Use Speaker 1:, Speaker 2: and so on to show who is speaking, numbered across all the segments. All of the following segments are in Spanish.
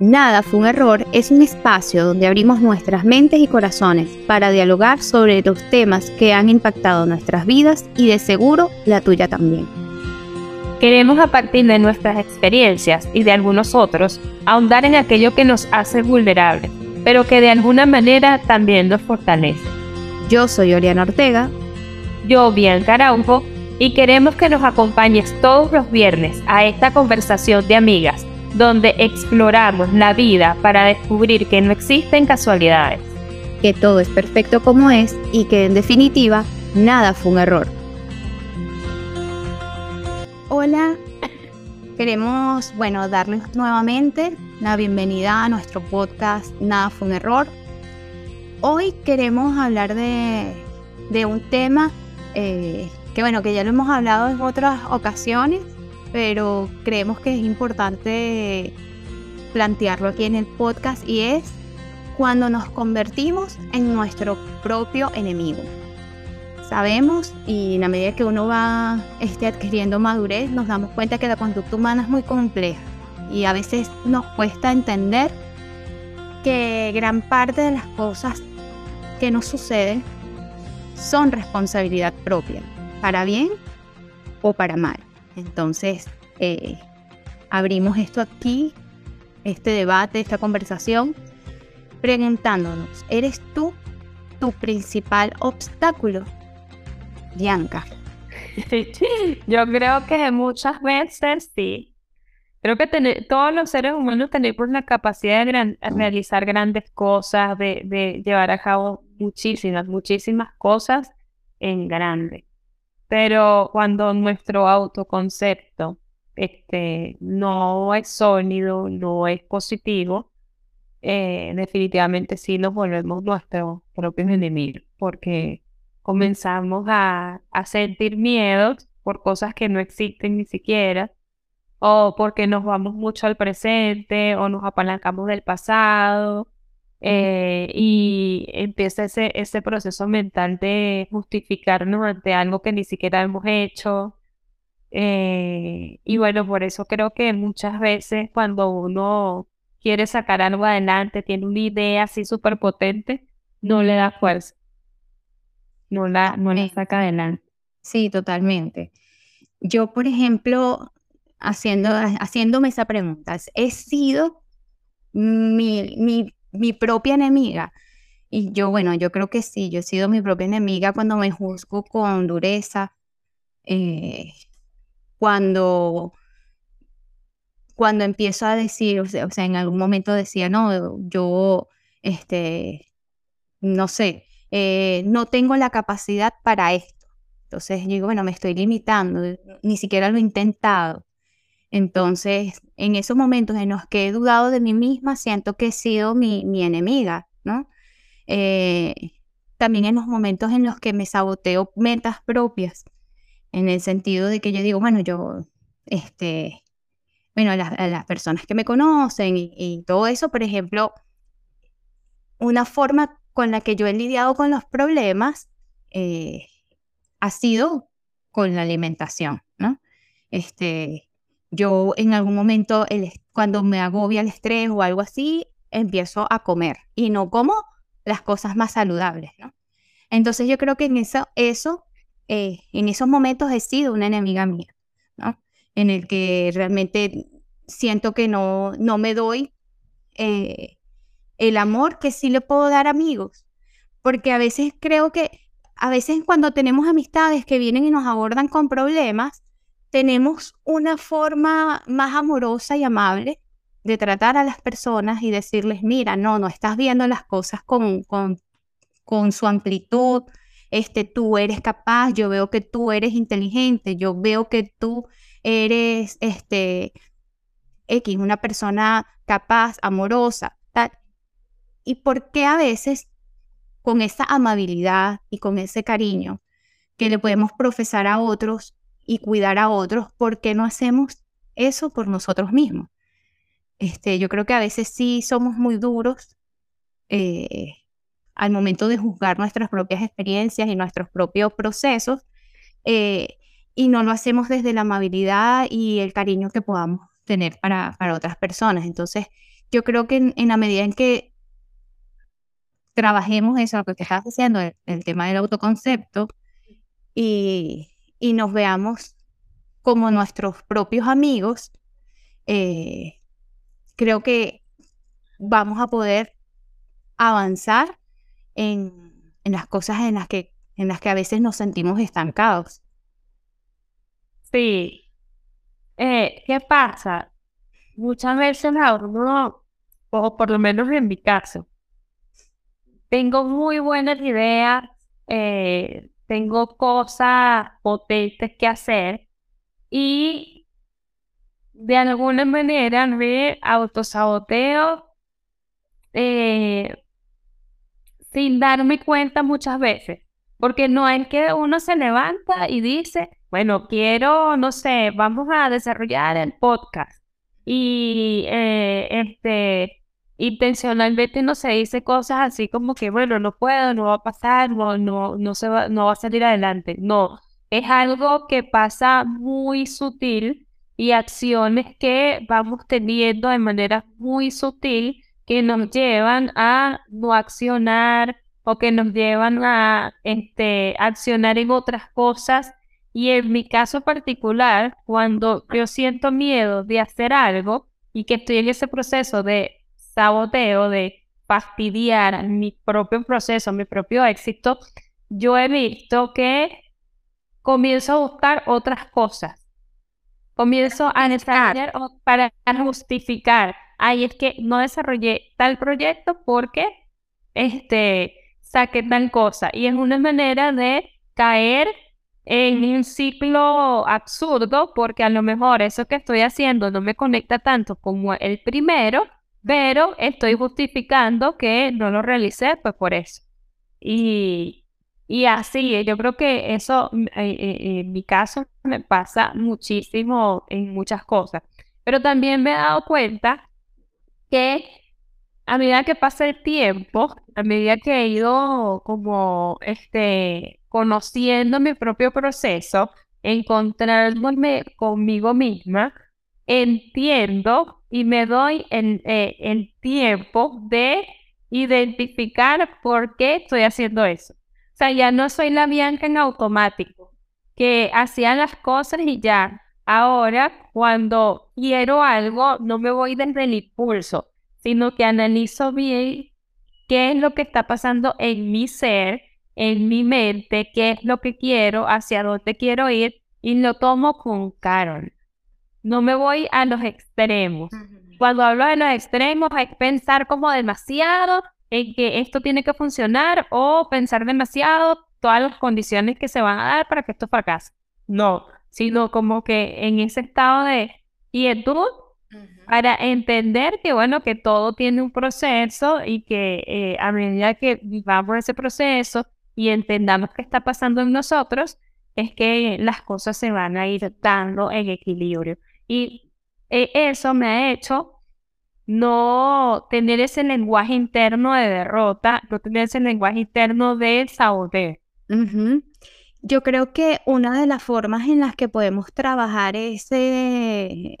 Speaker 1: Nada fue un error es un espacio donde abrimos nuestras mentes y corazones para dialogar sobre los temas que han impactado nuestras vidas y de seguro la tuya también.
Speaker 2: Queremos a partir de nuestras experiencias y de algunos otros ahondar en aquello que nos hace vulnerables, pero que de alguna manera también nos fortalece.
Speaker 1: Yo soy Oriana Ortega.
Speaker 2: Yo, Bianca Araujo, y queremos que nos acompañes todos los viernes a esta conversación de amigas donde exploramos la vida para descubrir que no existen casualidades.
Speaker 1: Que todo es perfecto como es y que en definitiva nada fue un error. Hola, queremos, bueno, darles nuevamente la bienvenida a nuestro podcast Nada fue un error. Hoy queremos hablar de, un tema eh, que, bueno, que ya lo hemos hablado en otras ocasiones, pero creemos que es importante plantearlo aquí en el podcast y es cuando nos convertimos en nuestro propio enemigo. Sabemos y en la medida que uno va este, adquiriendo madurez nos damos cuenta que la conducta humana es muy compleja y a veces nos cuesta entender que gran parte de las cosas que nos suceden son responsabilidad propia, para bien o para mal. Entonces, eh, abrimos esto aquí, este debate, esta conversación, preguntándonos, ¿eres tú tu principal obstáculo? Bianca.
Speaker 2: Yo creo que muchas veces sí. Creo que todos los seres humanos tenemos la capacidad de realizar grandes cosas, de, de llevar a cabo muchísimas, muchísimas cosas en grande. Pero cuando nuestro autoconcepto este, no es sólido, no es positivo, eh, definitivamente sí nos volvemos nuestros propios enemigos, porque comenzamos a, a sentir miedo por cosas que no existen ni siquiera, o porque nos vamos mucho al presente, o nos apalancamos del pasado, eh, y empieza ese, ese proceso mental de justificarnos ante algo que ni siquiera hemos hecho. Eh, y bueno, por eso creo que muchas veces cuando uno quiere sacar algo adelante, tiene una idea así súper potente, no le da fuerza. No la, no la saca adelante.
Speaker 1: Sí, totalmente. Yo, por ejemplo, haciendo, haciéndome esa pregunta, he sido mi, mi mi propia enemiga. Y yo, bueno, yo creo que sí, yo he sido mi propia enemiga cuando me juzgo con dureza, eh, cuando, cuando empiezo a decir, o sea, en algún momento decía, no, yo, este, no sé, eh, no tengo la capacidad para esto. Entonces digo, bueno, me estoy limitando, ni siquiera lo he intentado. Entonces, en esos momentos en los que he dudado de mí misma, siento que he sido mi, enemiga, ¿no? Eh, también en los momentos en los que me saboteo metas propias, en el sentido de que yo digo, bueno, yo, este, bueno, las, personas que me conocen y, todo eso, por ejemplo, una forma con la que yo he lidiado con los problemas eh, ha sido con la alimentación, ¿no? Este, yo en algún momento, cuando me agobia el estrés o algo así, empiezo a comer y no como las cosas más saludables. Entonces yo creo que en eso, eso eh, en esos momentos he sido una enemiga mía. En el que realmente siento que no, no me doy eh, el amor que sí le puedo dar a amigos, porque a veces creo que, a veces cuando tenemos amistades que vienen y nos abordan con problemas, tenemos una forma más amorosa y amable de tratar a las personas y decirles, mira, no, no estás viendo las cosas con, con, con su amplitud, este, tú eres capaz, yo veo que tú eres inteligente, yo veo que tú eres, este, X, una persona capaz, amorosa. ¿Y por qué a veces con esa amabilidad y con ese cariño que le podemos profesar a otros, y cuidar a otros, ¿por qué no hacemos eso por nosotros mismos? Este, yo creo que a veces sí somos muy duros eh, al momento de juzgar nuestras propias experiencias y nuestros propios procesos eh, y no lo hacemos desde la amabilidad y el cariño que podamos tener para, para otras personas. Entonces, yo creo que en, la medida en que trabajemos eso, lo que estás haciendo, el, tema del autoconcepto, y, y, nos veamos como nuestros propios amigos, eh, creo que vamos a poder avanzar en, en, las cosas en las, que, en las que a veces nos sentimos estancados.
Speaker 2: Sí. Eh, ¿Qué pasa? Muchas veces uno, o por lo menos en mi caso, tengo muy buenas ideas, eh, tengo cosas potentes que hacer y de alguna manera me autosaboteo eh, sin darme cuenta muchas veces. Porque no es que uno se levanta y dice, bueno, quiero, no sé, vamos a desarrollar el podcast. Y eh, este, intencionalmente no se dice cosas así como que, bueno, no puedo, no va a pasar, no, no, no, se va, no va a salir adelante. No, es algo que pasa muy sutil y acciones que vamos teniendo de manera muy sutil que nos llevan a no accionar o que nos llevan a este, accionar en otras cosas. Y en mi caso particular, cuando yo siento miedo de hacer algo y que estoy en ese proceso de saboteo, de fastidiar mi propio proceso, mi propio éxito, yo he visto que comienzo a buscar otras cosas. Comienzo a desarrollar para justificar ay, es que no desarrollé tal proyecto porque este, saqué tal cosa. Y es una manera de caer en un ciclo absurdo porque a lo mejor eso que estoy haciendo no me conecta tanto como el primero, pero estoy justificando que no lo realicé pues por eso. Y, y así, yo creo que eso mm, eh, eh, en mi caso me pasa muchísimo en muchas cosas. Pero también me he dado cuenta que a medida que pasa el tiempo, a medida que he ido como este, conociendo mi propio proceso, encontrándome conmigo misma, entiendo y me doy el, eh, tiempo de identificar por qué estoy haciendo eso. O sea, ya no soy la Bianca en automático, que hacía las cosas y ya, Ahora, cuando quiero algo, no me voy desde el impulso, sino que analizo bien qué es lo que está pasando en mi ser, en mi mente, qué es lo que quiero, hacia dónde quiero ir y lo tomo con Carol. No me voy a los extremos. Cuando hablo de los extremos, hay que pensar como demasiado en que esto tiene que funcionar o pensar demasiado todas las condiciones que se van a dar para que esto fracase. No, sino como que en ese estado de quietud para entender que, bueno, que todo tiene un proceso y que eh, a medida que vivamos ese proceso y entendamos qué está pasando en nosotros, es que las cosas se van a ir dando en equilibrio. Y eh, eso me ha hecho no tener ese lenguaje interno de derrota, no tener ese lenguaje interno de saboteo.
Speaker 1: Yo creo que una de las formas en las que podemos trabajar ese,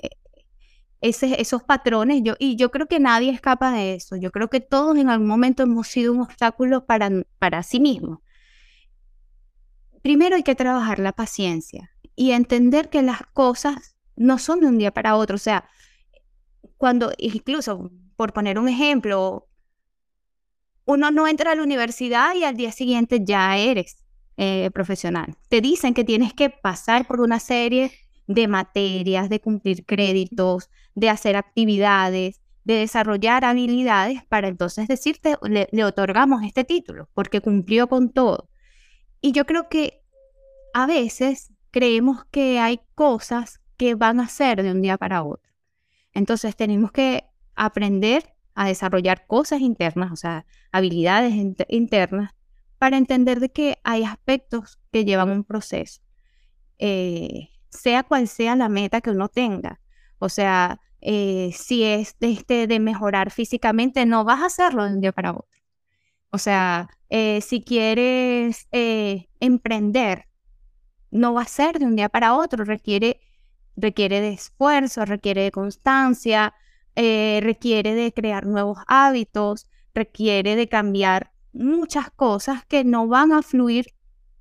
Speaker 1: ese, esos patrones, yo, y yo creo que nadie escapa de eso, yo creo que todos en algún momento hemos sido un obstáculo para, para sí mismos. Primero hay que trabajar la paciencia y entender que las cosas no son de un día para otro, o sea, cuando incluso, por poner un ejemplo, uno no entra a la universidad y al día siguiente ya eres eh, profesional. Te dicen que tienes que pasar por una serie de materias, de cumplir créditos, de hacer actividades, de desarrollar habilidades para entonces decirte, le, le otorgamos este título porque cumplió con todo. Y yo creo que a veces creemos que hay cosas van a ser de un día para otro. Entonces tenemos que aprender a desarrollar cosas internas, o sea, habilidades internas para entender de que hay aspectos que llevan un proceso, eh, sea cual sea la meta que uno tenga. O sea, eh, si es de, este, de mejorar físicamente, no vas a hacerlo de un día para otro. O sea, eh, si quieres emprender, no va a ser de un día para otro, requiere, requiere de esfuerzo, requiere de constancia, eh, requiere de crear nuevos hábitos, requiere de cambiar muchas cosas que no van a fluir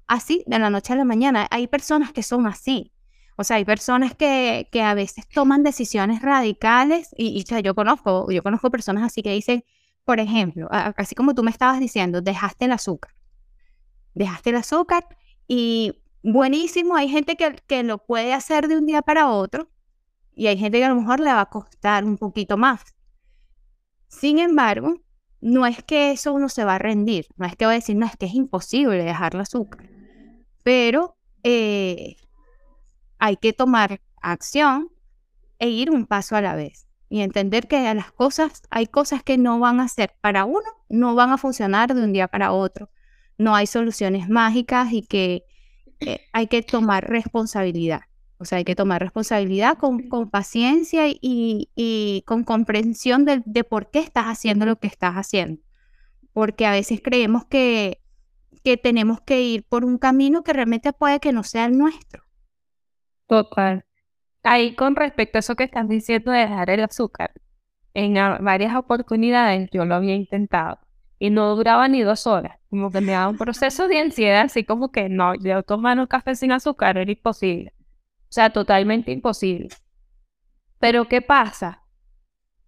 Speaker 1: así de la noche a la mañana. Hay personas que son así. O sea, hay personas que, que a veces toman decisiones radicales y, y yo conozco, yo conozco personas así que dicen, por ejemplo, así como tú me estabas diciendo, dejaste el azúcar. Dejaste el azúcar y buenísimo, hay gente que, que lo puede hacer de un día para otro y hay gente que a lo mejor le va a costar un poquito más. Sin embargo, no es que eso uno se va a rendir, no es que va a decir, no, es que es imposible dejar el azúcar, pero eh, hay que tomar acción e ir un paso a la vez y entender que las cosas, hay cosas que no van a ser para uno, no van a funcionar de un día para otro. No hay soluciones mágicas y que eh, hay que tomar responsabilidad. O sea, hay que tomar responsabilidad con, con paciencia y, y, con comprensión de, de, por qué estás haciendo lo que estás haciendo. Porque a veces creemos que, que tenemos que ir por un camino que realmente puede que no sea el nuestro.
Speaker 2: Total. Ahí con respecto a eso que estás diciendo de dejar el azúcar, en varias oportunidades yo lo había intentado y no duraba ni dos horas, como que me daba un proceso de ansiedad, así como que no, yo tomar un café sin azúcar era imposible, o sea, totalmente imposible. Pero ¿qué pasa?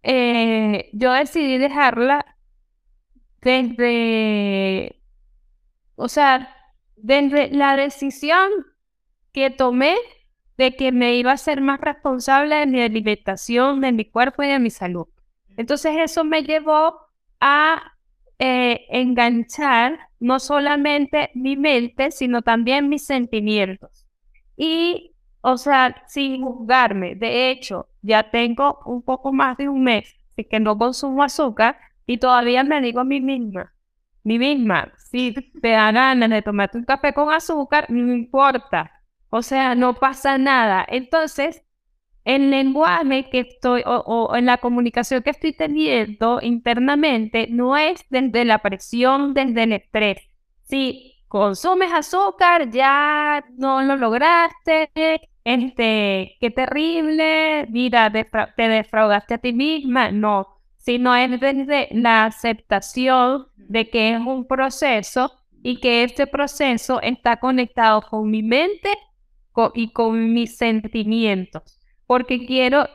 Speaker 2: Eh, yo decidí dejarla desde, o sea, desde la decisión que tomé de que me iba a ser más responsable de mi alimentación, de mi cuerpo y de mi salud. Entonces eso me llevó a eh, enganchar no solamente mi mente, sino también mis sentimientos. Y, o sea, sin juzgarme. De hecho, ya tengo un poco más de un mes que no consumo azúcar y todavía me digo a mí misma, mi misma, si te da ganas de tomarte un café con azúcar, no importa, o sea, no pasa nada. Entonces, el lenguaje que estoy o, en la comunicación que estoy teniendo internamente no es desde la presión, desde el estrés. Si consumes azúcar, ya no lo lograste, este, qué terrible, mira, te defraudaste a ti misma. No, sino es desde la aceptación de que es un proceso y que este proceso está conectado con mi mente y con mis sentimientos, porque quiero,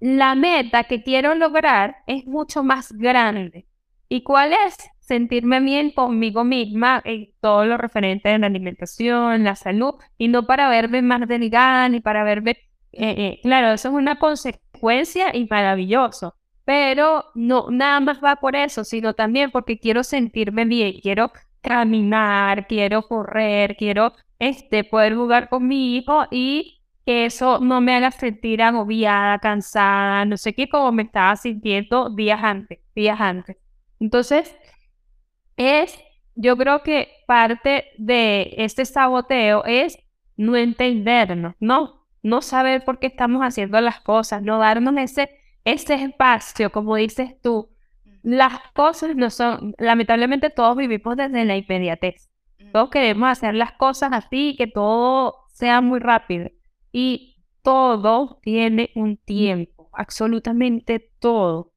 Speaker 2: la meta que quiero lograr es mucho más grande. ¿Y cuál es? Sentirme bien conmigo misma en todo lo referente a la alimentación, la salud, y no para verme más delgada ni para verme... Eh, eh, claro, eso es una consecuencia y maravilloso, pero no nada más va por eso, sino también porque quiero sentirme bien, quiero caminar, quiero correr, quiero este, poder jugar con mi hijo y que eso no me haga sentir agobiada, cansada, no sé qué, como me estaba sintiendo días antes, días antes. Entonces, es, yo creo que parte de este saboteo es no entendernos, no, no saber por qué estamos haciendo las cosas, no darnos ese, ese espacio, como dices tú. Las cosas no son, lamentablemente todos vivimos desde la inmediatez. Todos queremos hacer las cosas así, que todo sea muy rápido. Y todo tiene un tiempo, absolutamente todo.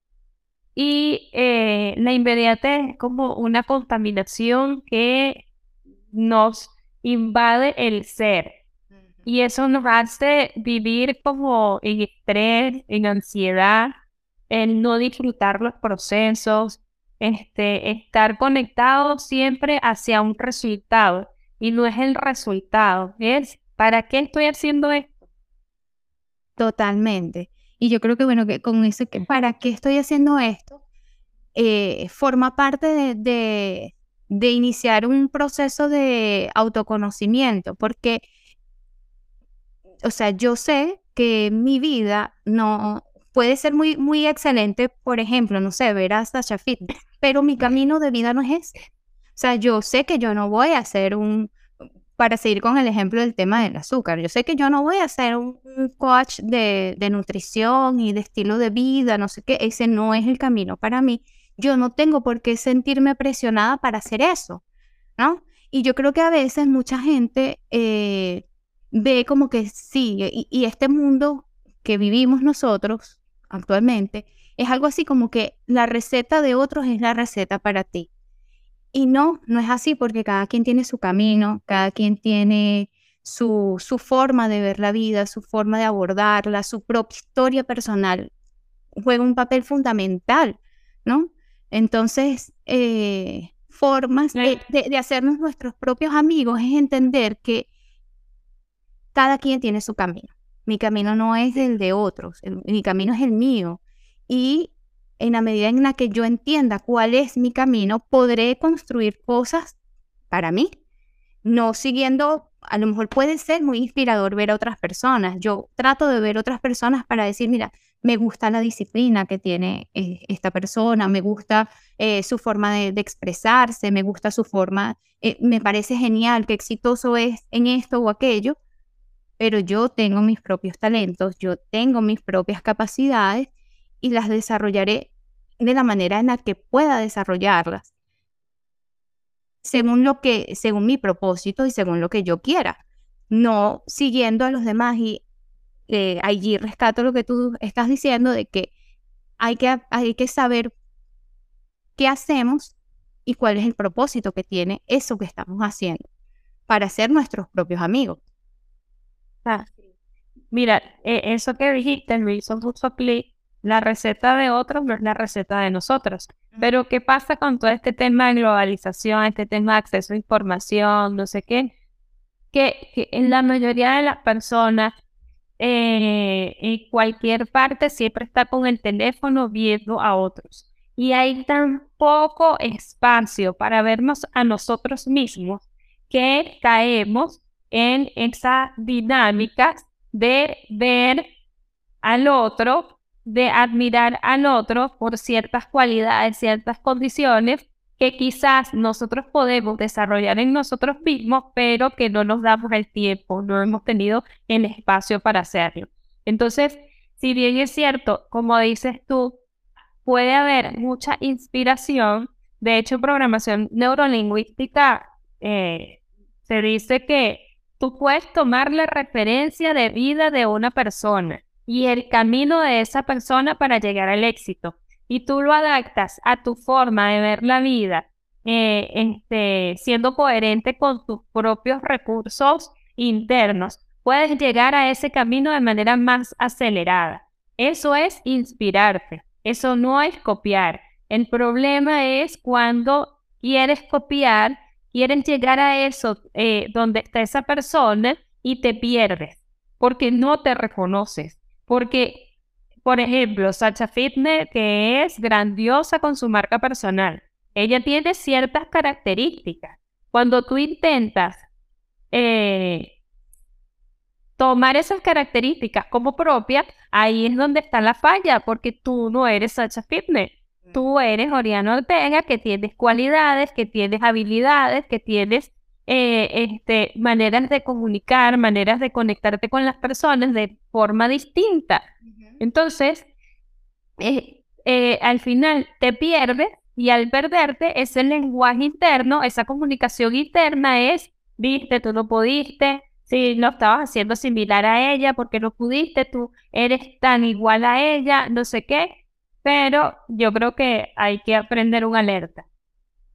Speaker 2: Y eh, la inmediatez es como una contaminación que nos invade el ser. Y eso nos hace vivir como en estrés, en ansiedad, en no disfrutar los procesos, este, estar conectado siempre hacia un resultado. Y no es el resultado, es ¿para qué estoy haciendo esto?
Speaker 1: Totalmente. Y yo creo que, bueno, que con eso, que ¿para qué estoy haciendo esto? Eh, forma parte de, de, de iniciar un proceso de autoconocimiento, porque, o sea, yo sé que mi vida no, puede ser muy, muy excelente, por ejemplo, no sé, ver a Sasha Fitness, pero mi camino de vida no es ese. O sea, yo sé que yo no voy a ser un, para seguir con el ejemplo del tema del azúcar, yo sé que yo no voy a ser un, coach de, nutrición y de estilo de vida, no sé qué, ese no es el camino para mí. Yo no tengo por qué sentirme presionada para hacer eso, ¿no? Y yo creo que a veces mucha gente eh, ve como que sí, y este mundo que vivimos nosotros actualmente, es algo así como que la receta de otros es la receta para ti. Y no, no es así porque cada quien tiene su camino, cada quien tiene su, su forma de ver la vida, su forma de abordarla, su propia historia personal. Juega un papel fundamental, ¿no? Entonces, eh, formas de, de, hacernos nuestros propios amigos es entender que cada quien tiene su camino. Mi camino no es el de otros, mi camino es el mío. Y en la medida en la que yo entienda cuál es mi camino, podré construir cosas para mí, no siguiendo, a lo mejor puede ser muy inspirador ver a otras personas. Yo trato de ver otras personas para decir, mira, me gusta la disciplina que tiene eh, esta persona, me gusta eh, su forma de, expresarse, me gusta su forma, eh, me parece genial, qué exitoso es en esto o aquello, pero yo tengo mis propios talentos, yo tengo mis propias capacidades y las desarrollaré de la manera en la que pueda desarrollarlas, según lo que, según mi propósito y según lo que yo quiera, no siguiendo a los demás y eh, allí rescato lo que tú estás diciendo de que hay que, hay que saber qué hacemos y cuál es el propósito que tiene eso que estamos haciendo para ser nuestros propios amigos.
Speaker 2: Ah, mira, e, eso que dijiste, me hizo mucho clic la receta de otros no es la receta de nosotros. Pero ¿qué pasa con todo este tema de globalización, este tema de acceso a información, no sé qué? Que, en la mayoría de las personas, eh, en cualquier parte, siempre está con el teléfono viendo a otros. Y hay tan poco espacio para vernos a nosotros mismos que caemos en esa dinámica de ver al otro de admirar al otro por ciertas cualidades, ciertas condiciones que quizás nosotros podemos desarrollar en nosotros mismos, pero que no nos damos el tiempo, no hemos tenido el espacio para hacerlo. Entonces, si bien es cierto, como dices tú, puede haber mucha inspiración, de hecho, programación neurolingüística eh, se dice que tú puedes tomar la referencia de vida de una persona y el camino de esa persona para llegar al éxito. Y tú lo adaptas a tu forma de ver la vida, eh, este, siendo coherente con tus propios recursos internos, puedes llegar a ese camino de manera más acelerada. Eso es inspirarte, eso no es copiar. El problema es cuando quieres copiar, quieres llegar a eso eh, donde está esa persona y te pierdes porque no te reconoces. Porque, por ejemplo, Sacha Fitness, que es grandiosa con su marca personal, ella tiene ciertas características. Cuando tú intentas eh, tomar esas características como propias, ahí es donde está la falla, porque tú no eres Sacha Fitness. Tú eres Oriana Ortega, que tienes cualidades, que tienes habilidades, que tienes eh, este, maneras de comunicar, maneras de conectarte con las personas de forma distinta. Entonces, eh, eh, al final te pierdes y al perderte ese lenguaje interno, esa comunicación interna es, viste, tú no pudiste, si no estabas haciendo similar a ella porque no pudiste, tú eres tan igual a ella, no sé qué, pero yo creo que hay que aprender un alerta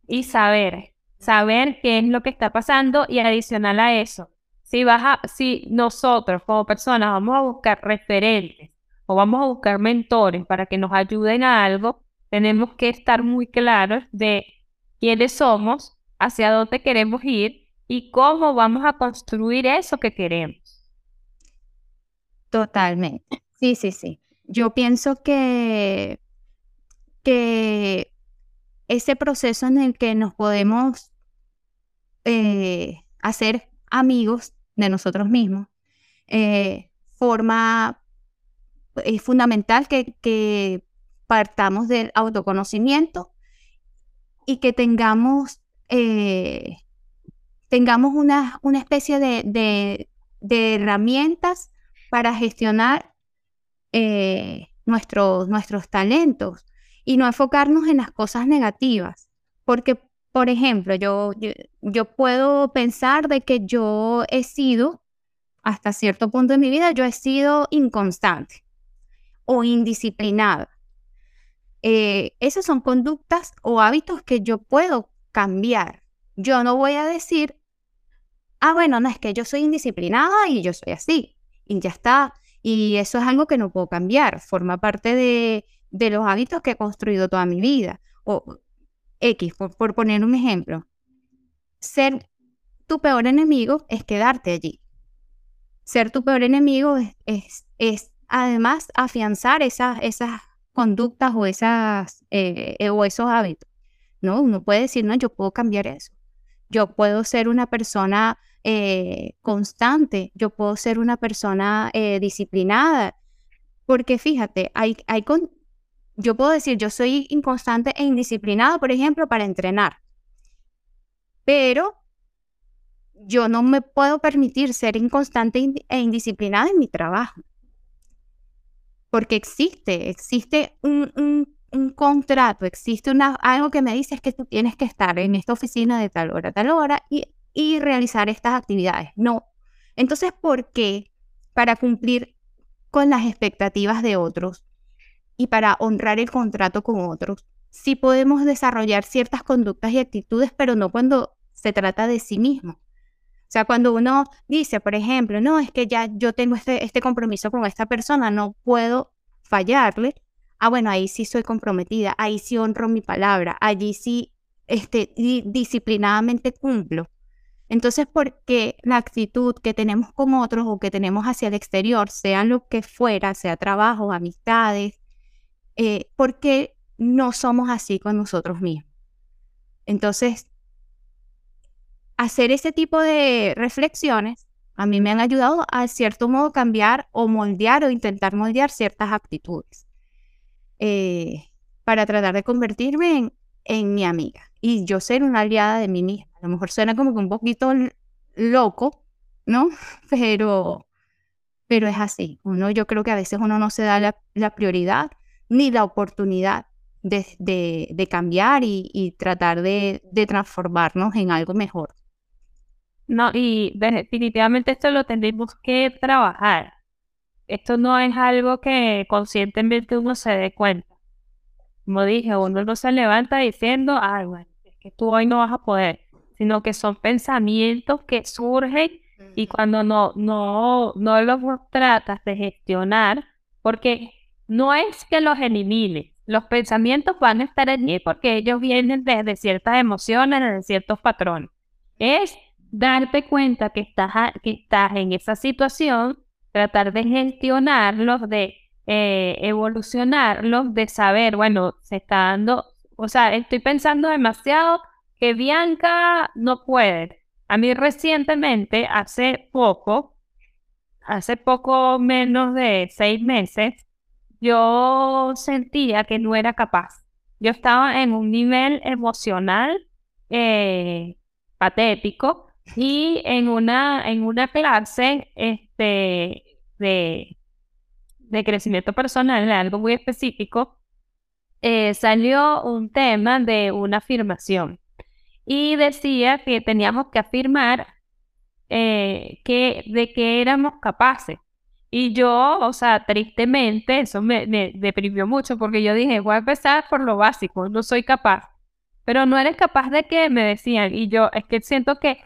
Speaker 2: y saber saber qué es lo que está pasando y adicional a eso, si, vas si nosotros como personas vamos a buscar referentes o vamos a buscar mentores para que nos ayuden a algo, tenemos que estar muy claros de quiénes somos, hacia dónde queremos ir y cómo vamos a construir eso que queremos.
Speaker 1: Totalmente. Sí, sí, sí. Yo pienso que, que ese proceso en el que nos podemos eh, hacer amigos de nosotros mismos. Eh, forma, es fundamental que, partamos del autoconocimiento y que tengamos, eh, tengamos una, una especie de, herramientas para gestionar nuestros, nuestros talentos y no enfocarnos en las cosas negativas, porque por ejemplo, yo, yo, puedo pensar de que yo he sido, hasta cierto punto de mi vida, yo he sido inconstante o indisciplinada. Eh, esas son conductas o hábitos que yo puedo cambiar. Yo no voy a decir, ah, bueno, no es que yo soy indisciplinada y yo soy así, y ya está. Y eso es algo que no puedo cambiar, forma parte de, de los hábitos que he construido toda mi vida. O X, por, poner un ejemplo. Ser tu peor enemigo es quedarte allí. Ser tu peor enemigo es, es, además afianzar esas, esas conductas o, esas, eh, eh, o esos hábitos. ¿no? Uno puede decir, no, yo puedo cambiar eso. Yo puedo ser una persona eh, constante, yo puedo ser una persona disciplinada, porque fíjate, hay, hay yo puedo decir, yo soy inconstante e indisciplinada, por ejemplo, para entrenar, pero yo no me puedo permitir ser inconstante e indisciplinada en mi trabajo. Porque existe, existe un, contrato, existe una, algo que me dice es que tú tienes que estar en esta oficina de tal hora, tal hora y, y realizar estas actividades. No. Entonces, ¿por qué? Para cumplir con las expectativas de otros, y para honrar el contrato con otros. Sí podemos desarrollar ciertas conductas y actitudes, pero no cuando se trata de sí mismo. O sea, cuando uno dice, por ejemplo, no, es que ya yo tengo este, este compromiso con esta persona, no puedo fallarle. Ah, bueno, ahí sí soy comprometida, ahí sí honro mi palabra, allí sí este, disciplinadamente cumplo. Entonces, porque la actitud que tenemos con otros o que tenemos hacia el exterior, sea lo que fuera, sea trabajo, amistades, eh, ¿por qué no somos así con nosotros mismos? Entonces, hacer ese tipo de reflexiones a mí me han ayudado a cierto modo cambiar o moldear o intentar moldear ciertas actitudes eh, para tratar de convertirme en, mi amiga y yo ser una aliada de mí misma. A lo mejor suena como que un poquito loco, ¿no? Pero, pero es así. Uno, yo creo que a veces uno no se da la prioridad ni la oportunidad de, cambiar y, tratar de, transformarnos en algo mejor.
Speaker 2: No, y definitivamente esto lo tenemos que trabajar. Esto no es algo que conscientemente uno se dé cuenta. Como dije, uno no se levanta diciendo, ay, bueno, es que tú hoy no vas a poder, sino que son pensamientos que surgen y cuando no, no, no los tratas de gestionar, porque no es que los elimine, los pensamientos van a estar allí porque ellos vienen desde ciertas emociones, de ciertos patrones. Es darte cuenta que estás, que estás en esa situación, tratar de gestionarlos, de eh, evolucionarlos, de saber, bueno, se está dando, o sea, estoy pensando demasiado que Bianca no puede. A mí recientemente, hace poco, hace poco menos de seis meses, yo sentía que no era capaz. Yo estaba en un nivel emocional eh, patético y en una, en una clase este, de, de crecimiento personal, algo muy específico, eh, salió un tema de una afirmación y decía que teníamos que afirmar eh, que, de que éramos capaces. Y yo, o sea, tristemente, eso me, deprimió mucho porque yo dije, voy a empezar por lo básico, no soy capaz. Pero no eres capaz de qué, me decían. Y yo, es que siento que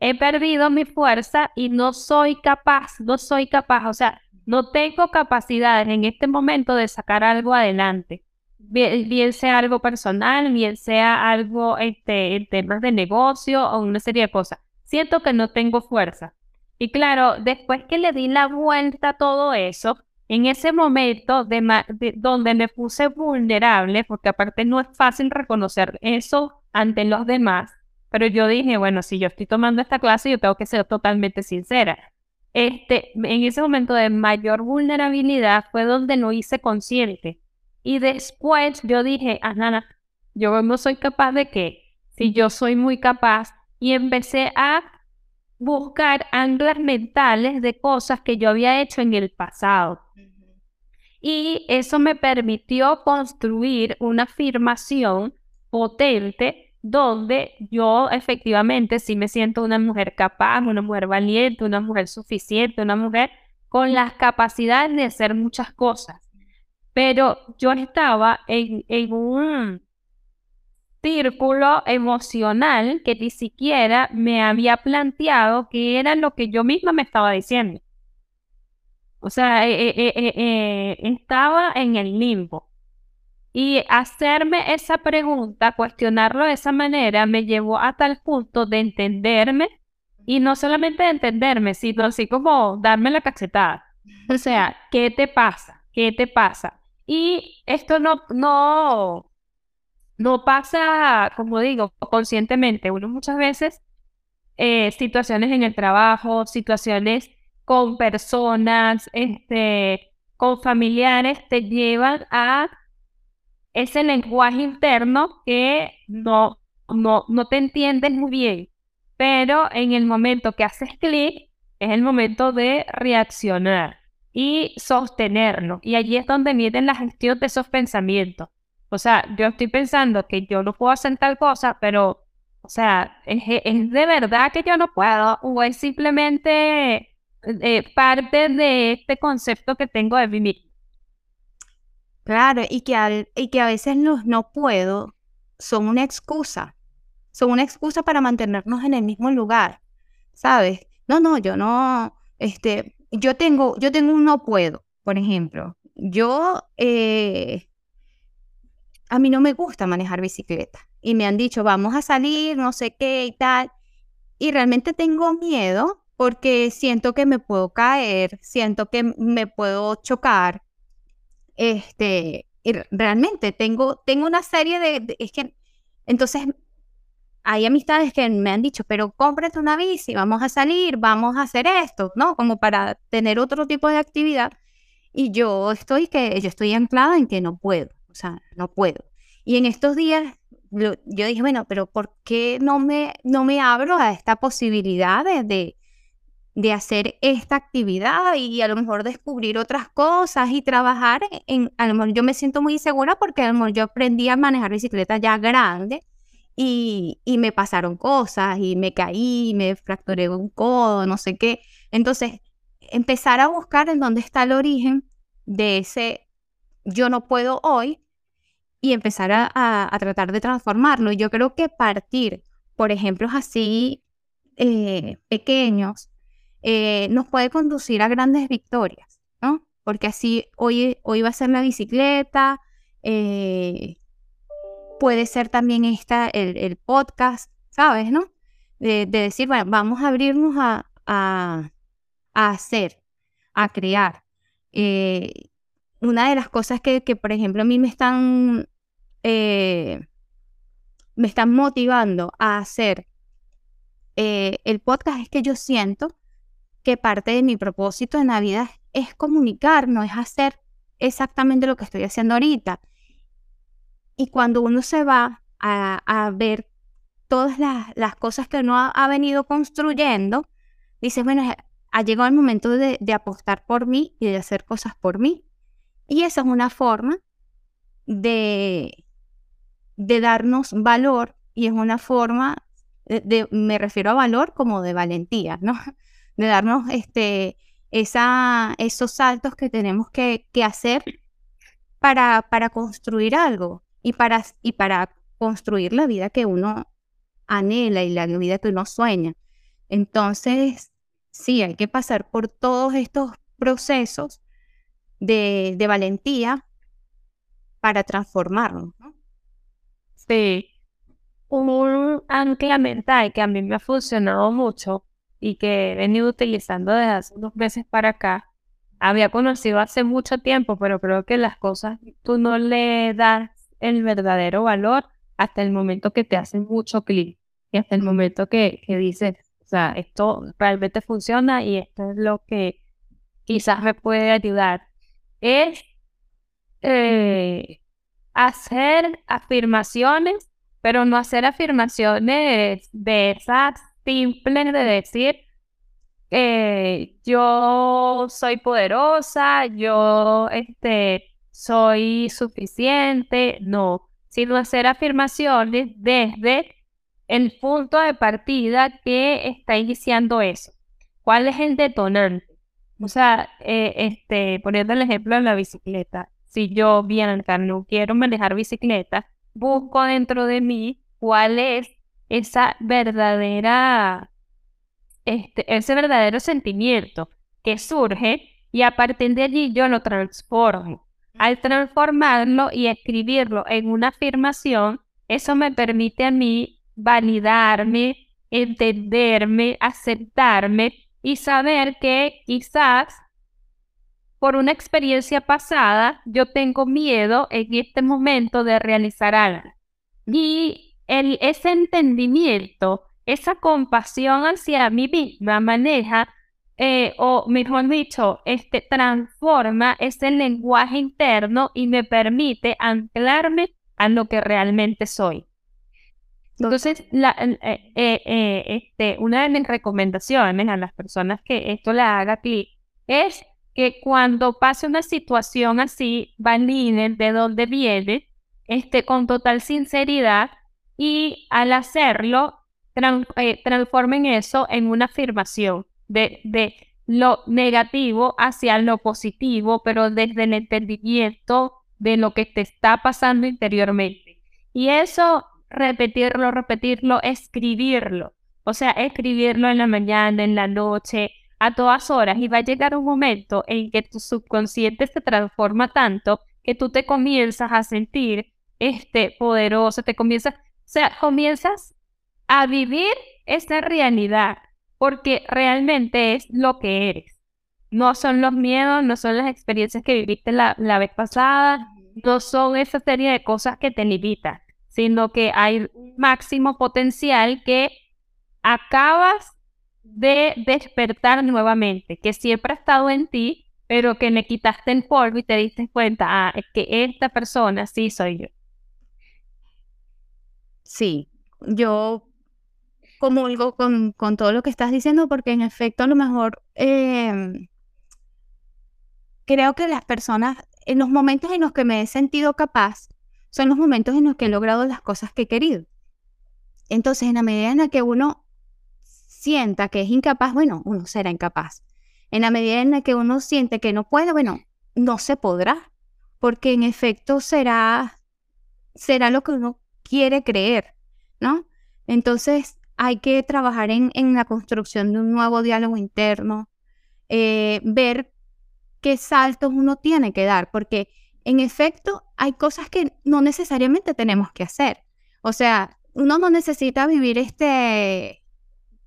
Speaker 2: he perdido mi fuerza y no soy capaz, no soy capaz, o sea, no tengo capacidades en este momento de sacar algo adelante. Bien, sea algo personal, bien sea algo este, en temas de negocio o una serie de cosas. Siento que no tengo fuerza. Y claro, después que le di la vuelta a todo eso, en ese momento de, donde me puse vulnerable, porque aparte no es fácil reconocer eso ante los demás, pero yo dije, bueno, si yo estoy tomando esta clase, yo tengo que ser totalmente sincera. Este, en ese momento de mayor vulnerabilidad fue donde no hice consciente. Y después yo dije, ah, nana, yo no soy capaz de qué, si yo soy muy capaz, y empecé a buscar anclas mentales de cosas que yo había hecho en el pasado. Y eso me permitió construir una afirmación potente donde yo efectivamente sí me siento una mujer capaz, una mujer valiente, una mujer suficiente, una mujer con las capacidades de hacer muchas cosas. pero yo estaba en, en un círculo emocional que ni siquiera me había planteado que era lo que yo misma me estaba diciendo. O sea, eh, eh, eh, estaba en el limbo. Y hacerme esa pregunta, cuestionarlo de esa manera, me llevó a tal punto de entenderme y no solamente de entenderme, sino así como darme la cachetada. O sea, ¿qué te pasa? ¿Qué te pasa? Y esto no, no, no pasa, como digo, conscientemente. Uno muchas veces, eh, situaciones en el trabajo, situaciones con personas, este, con familiares, te llevan a ese lenguaje interno que no, no, no te entiendes muy bien. Pero en el momento que haces clic, es el momento de reaccionar y sostenerlo. Y allí es donde viene la gestión de esos pensamientos. O sea, yo estoy pensando que yo no puedo hacer tal cosa, pero, o sea, ¿es, de verdad que yo no puedo? ¿O es simplemente eh, parte de este concepto que tengo de vivir?
Speaker 1: Claro, y que, y que a veces los no puedo son una excusa. Son una excusa para mantenernos en el mismo lugar, ¿sabes? No, no, yo no, este, yo tengo, yo tengo un no puedo, por ejemplo. Yo, eh, a mí no me gusta manejar bicicleta y me han dicho, vamos a salir, no sé qué y tal. Y realmente tengo miedo porque siento que me puedo caer, siento que me puedo chocar. Este, realmente tengo, tengo una serie de, es que, entonces hay amistades que me han dicho, pero cómprate una bici, vamos a salir, vamos a hacer esto, ¿no? Como para tener otro tipo de actividad. Y yo estoy que yo estoy anclada en que no puedo, o sea, no puedo. Y en estos días yo, dije, bueno, pero ¿por qué no me, no me abro a esta posibilidad de, de, hacer esta actividad y a lo mejor descubrir otras cosas y trabajar en, a lo mejor yo me siento muy segura porque a lo mejor yo aprendí a manejar bicicleta ya grande y, me pasaron cosas y me caí, me fracturé un codo, no sé qué. Entonces, empezar a buscar en dónde está el origen de ese yo no puedo hoy y empezar a, tratar de transformarlo. Yo creo que partir por ejemplos así eh, pequeños eh, nos puede conducir a grandes victorias, ¿no? Porque así hoy, hoy va a ser la bicicleta, eh, puede ser también esta, el, podcast, ¿sabes? ¿No? De, decir, bueno, vamos a abrirnos a, a, hacer, a crear. Una de las cosas que, por ejemplo, a mí me están, eh, me están motivando a hacer eh, el podcast es que yo siento que parte de mi propósito en la vida es comunicar, no es hacer exactamente lo que estoy haciendo ahorita. Y cuando uno se va a, ver todas las, cosas que uno ha, venido construyendo, dice, bueno, ha llegado el momento de, apostar por mí y de hacer cosas por mí. Y esa es una forma de, de darnos valor y es una forma, de, me refiero a valor como de valentía, ¿no? De darnos este, esa, esos saltos que tenemos que, que hacer para, para construir algo y para, y para construir la vida que uno anhela y la vida que uno sueña. Entonces, sí, hay que pasar por todos estos procesos de, de valentía para transformarnos.
Speaker 2: Sí, un ancla mental que a mí me ha funcionado mucho y que he venido utilizando desde hace unos meses para acá. Había conocido hace mucho tiempo, pero creo que las cosas tú no le das el verdadero valor hasta el momento que te hacen mucho clic y hasta el momento que, que dices, o sea, esto realmente funciona y esto es lo que quizás me puede ayudar. Es eh, hacer afirmaciones, pero no hacer afirmaciones de esas simples de decir, eh, yo soy poderosa, yo este, soy suficiente, no, sino hacer afirmaciones desde el punto de partida que está iniciando eso. ¿Cuál es el detonante? O sea, eh, este, poniendo el ejemplo de la bicicleta, si yo, Bianca, no quiero manejar bicicleta, busco dentro de mí cuál es esa verdadera, este, ese verdadero sentimiento que surge y a partir de allí yo lo transformo. Al transformarlo y escribirlo en una afirmación, eso me permite a mí validarme, entenderme, aceptarme y saber que quizás por una experiencia pasada yo tengo miedo en este momento de realizar algo. Y el, ese entendimiento, esa compasión hacia mí misma maneja, eh, o mejor dicho, este, transforma ese lenguaje interno y me permite anclarme a lo que realmente soy. Entonces, la, eh, eh, este, una de mis recomendaciones a las personas que esto le haga clic es que cuando pase una situación así, validen de dónde viene, este, con total sinceridad y al hacerlo, eh, transformen eso en una afirmación de, de lo negativo hacia lo positivo, pero desde el entendimiento de lo que te está pasando interiormente. Y eso, repetirlo, repetirlo, escribirlo. O sea, escribirlo en la mañana, en la noche, a todas horas. Y va a llegar un momento en que tu subconsciente se transforma tanto que tú te comienzas a sentir este poderoso, te comienzas o sea, comienzas a vivir esa realidad porque realmente es lo que eres. No son los miedos, no son las experiencias que viviste la, vez pasada, no son esa serie de cosas que te limitan, sino que hay un máximo potencial que acabas de despertar nuevamente, que siempre ha estado en ti, pero que le quitaste el polvo y te diste cuenta, ah, es que esta persona sí soy yo.
Speaker 1: Sí, yo comulgo con, con todo lo que estás diciendo porque en efecto a lo mejor em, creo que las personas, en los momentos en los que me he sentido capaz, son los momentos en los que he logrado las cosas que he querido. Entonces, en la medida en la que uno sienta que es incapaz, bueno, uno será incapaz. En la medida en la que uno siente que no puede, bueno, no se podrá, porque en efecto será, será lo que uno quiere creer, ¿no? Entonces hay que trabajar en, en la construcción de un nuevo diálogo interno, eh, ver qué saltos uno tiene que dar, porque en efecto hay cosas que no necesariamente tenemos que hacer. O sea, uno no necesita vivir este,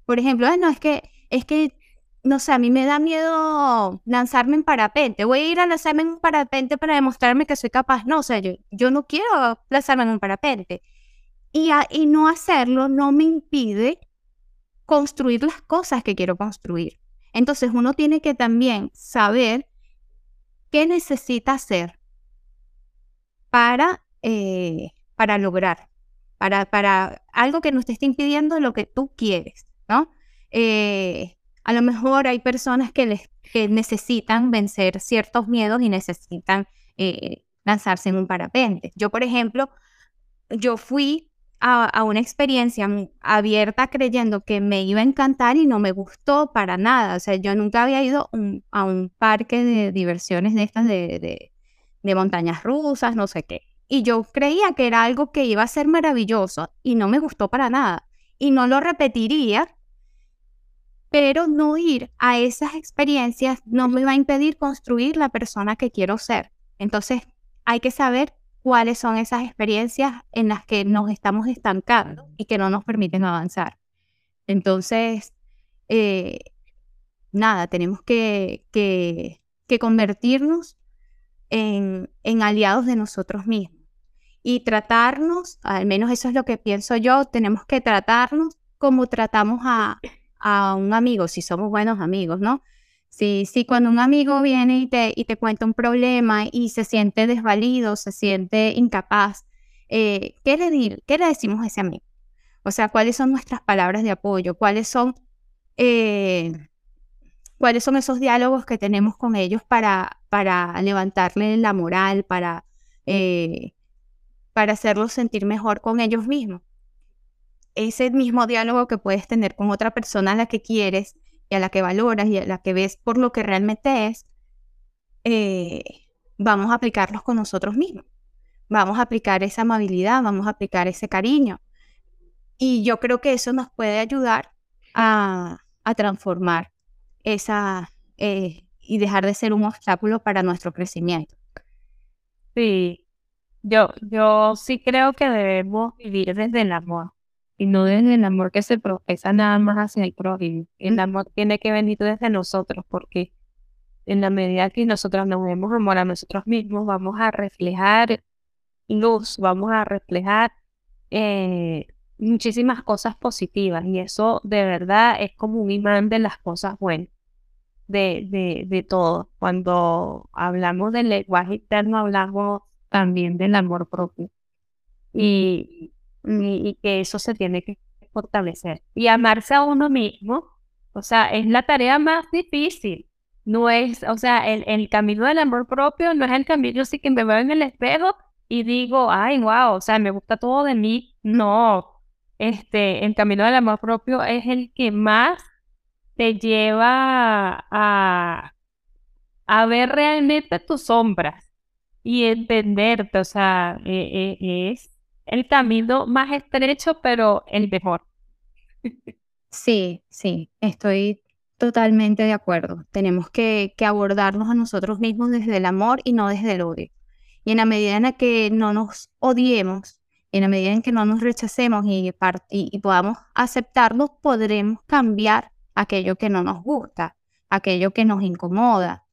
Speaker 1: por ejemplo, no, es que, es que, no sé, a mí me da miedo lanzarme en parapente. Voy a ir a lanzarme en un parapente para demostrarme que soy capaz. No, o sea, yo, yo no quiero lanzarme en un parapente. Y, no hacerlo no me impide construir las cosas que quiero construir. Entonces uno tiene que también saber qué necesita hacer para, eh, para lograr, para, para algo que no te esté impidiendo lo que tú quieres, ¿no? Eh, a lo mejor hay personas que, les, que necesitan vencer ciertos miedos y necesitan eh, lanzarse en un parapente. Yo, por ejemplo, yo fui a, una experiencia abierta creyendo que me iba a encantar y no me gustó para nada. O sea, yo nunca había ido a un parque de diversiones de estas de, montañas rusas, no sé qué. Y yo creía que era algo que iba a ser maravilloso y no me gustó para nada. Y no lo repetiría, pero no ir a esas experiencias no me va a impedir construir la persona que quiero ser. Entonces, hay que saber cuáles son esas experiencias en las que nos estamos estancando y que no nos permiten avanzar. Entonces, eh, nada, tenemos que, que, convertirnos en, aliados de nosotros mismos y tratarnos, al menos eso es lo que pienso yo, tenemos que tratarnos como tratamos a, a un amigo, si somos buenos amigos, ¿no? Sí, sí, cuando un amigo viene y te, y te cuenta un problema y se siente desvalido, se siente incapaz, eh, ¿qué, le ¿qué le decimos a ese amigo? O sea, ¿cuáles son nuestras palabras de apoyo? ¿Cuáles son, eh, ¿cuáles son esos diálogos que tenemos con ellos para, para levantarle la moral, para, eh, para hacerlos sentir mejor con ellos mismos? Ese mismo diálogo que puedes tener con otra persona a la que quieres y a la que valoras y a la que ves por lo que realmente es, eh, vamos a aplicarlos con nosotros mismos. Vamos a aplicar esa amabilidad, vamos a aplicar ese cariño. Y yo creo que eso nos puede ayudar a, transformar esa eh, y dejar de ser un obstáculo para nuestro crecimiento.
Speaker 2: Sí, yo, yo sí creo que debemos vivir desde el amor y no desde el amor que se profesa nada más hacia el prójimo. El amor tiene que venir desde nosotros porque en la medida que nosotros nos vemos amor a nosotros mismos, vamos a reflejar luz, vamos a reflejar eh, muchísimas cosas positivas y eso de verdad es como un imán de las cosas buenas de, de, de todo. Cuando hablamos del lenguaje interno, hablamos también del amor propio y, y, que eso se tiene que fortalecer. Y amarse a uno mismo, o sea, es la tarea más difícil. No es, o sea, el, el camino del amor propio no es el camino así que me veo en el espejo y digo, ay, wow, o sea, me gusta todo de mí. No, este, el camino del amor propio es el que más te lleva a, a ver realmente tus sombras y entenderte, o sea, e, e, es el camino más estrecho, pero el mejor.
Speaker 1: Sí, sí, estoy totalmente de acuerdo. Tenemos que, que, abordarnos a nosotros mismos desde el amor y no desde el odio. Y en la medida en la que no nos odiemos, en la medida en que no nos rechacemos y, y, y podamos aceptarnos, podremos cambiar aquello que no nos gusta, aquello que nos incomoda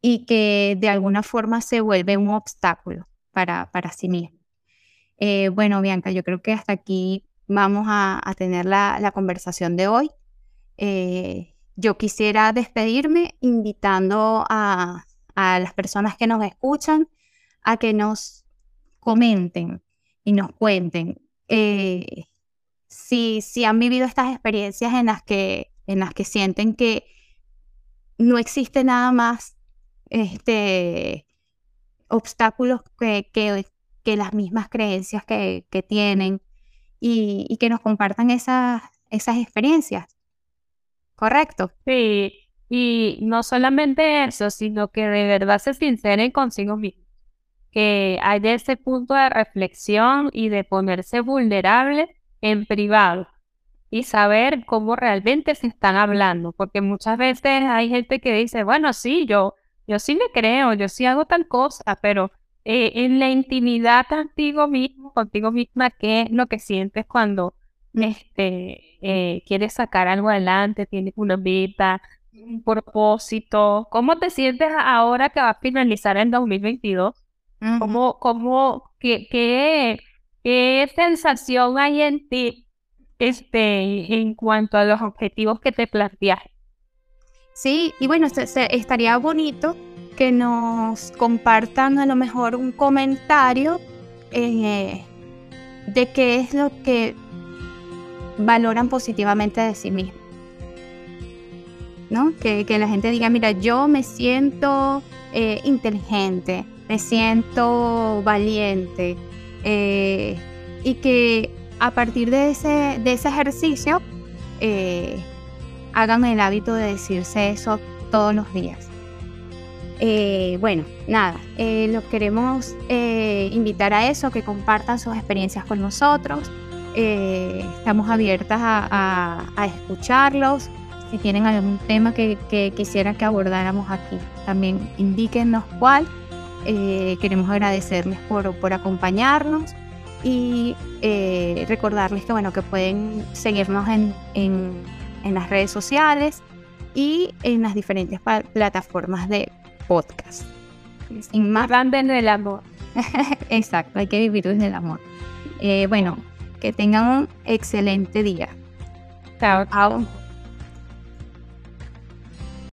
Speaker 1: y que de alguna forma se vuelve un obstáculo para, para sí mismo. Eh, bueno, Bianca, yo creo que hasta aquí vamos a, tener la, conversación de hoy. Eh, yo quisiera despedirme invitando a, las personas que nos escuchan a que nos comenten y nos cuenten eh, si, si han vivido estas experiencias en las que en las que sienten que no existe nada más este, obstáculos que, que, las mismas creencias que, que tienen y, que nos compartan esas, esas experiencias. ¿Correcto?
Speaker 2: Sí, y no solamente eso, sino que de verdad se sinceren consigo mismos, que hay ese punto de reflexión y de ponerse vulnerable en privado y saber cómo realmente se están hablando, porque muchas veces hay gente que dice, bueno, sí, yo, yo sí me creo, yo sí hago tal cosa, pero eh, en la intimidad contigo mismo, contigo misma, ¿qué es lo que sientes cuando este, eh, quieres sacar algo adelante, tienes una meta, un propósito? ¿Cómo te sientes ahora que va a finalizar el 2022? ¿Cómo, cómo, qué, qué, qué sensación hay en ti este, en cuanto a los objetivos que te planteas.
Speaker 1: Sí, y bueno, estaría bonito que nos compartan a lo mejor un comentario eh, de qué es lo que valoran positivamente de sí mismos. ¿No? Que, la gente diga, mira, yo me siento eh, inteligente, me siento valiente, eh, y que a partir de ese, de ese ejercicio, eh, hagan el hábito de decirse eso todos los días. Eh, bueno, nada, eh, los queremos invitar a eso, que compartan sus experiencias con nosotros. estamos abiertas a, escucharlos. Si tienen algún tema que, quisieran que abordáramos aquí, también indíquenos cuál. queremos agradecerles por, por acompañarnos y eh, recordarles que bueno que pueden seguirnos en, en, las redes sociales y en las diferentes plataformas de podcast.
Speaker 2: Sin más. desde el amor.
Speaker 1: Exacto, hay que vivir desde el amor. Eh, bueno, que tengan un excelente día.
Speaker 2: Chao. Chao.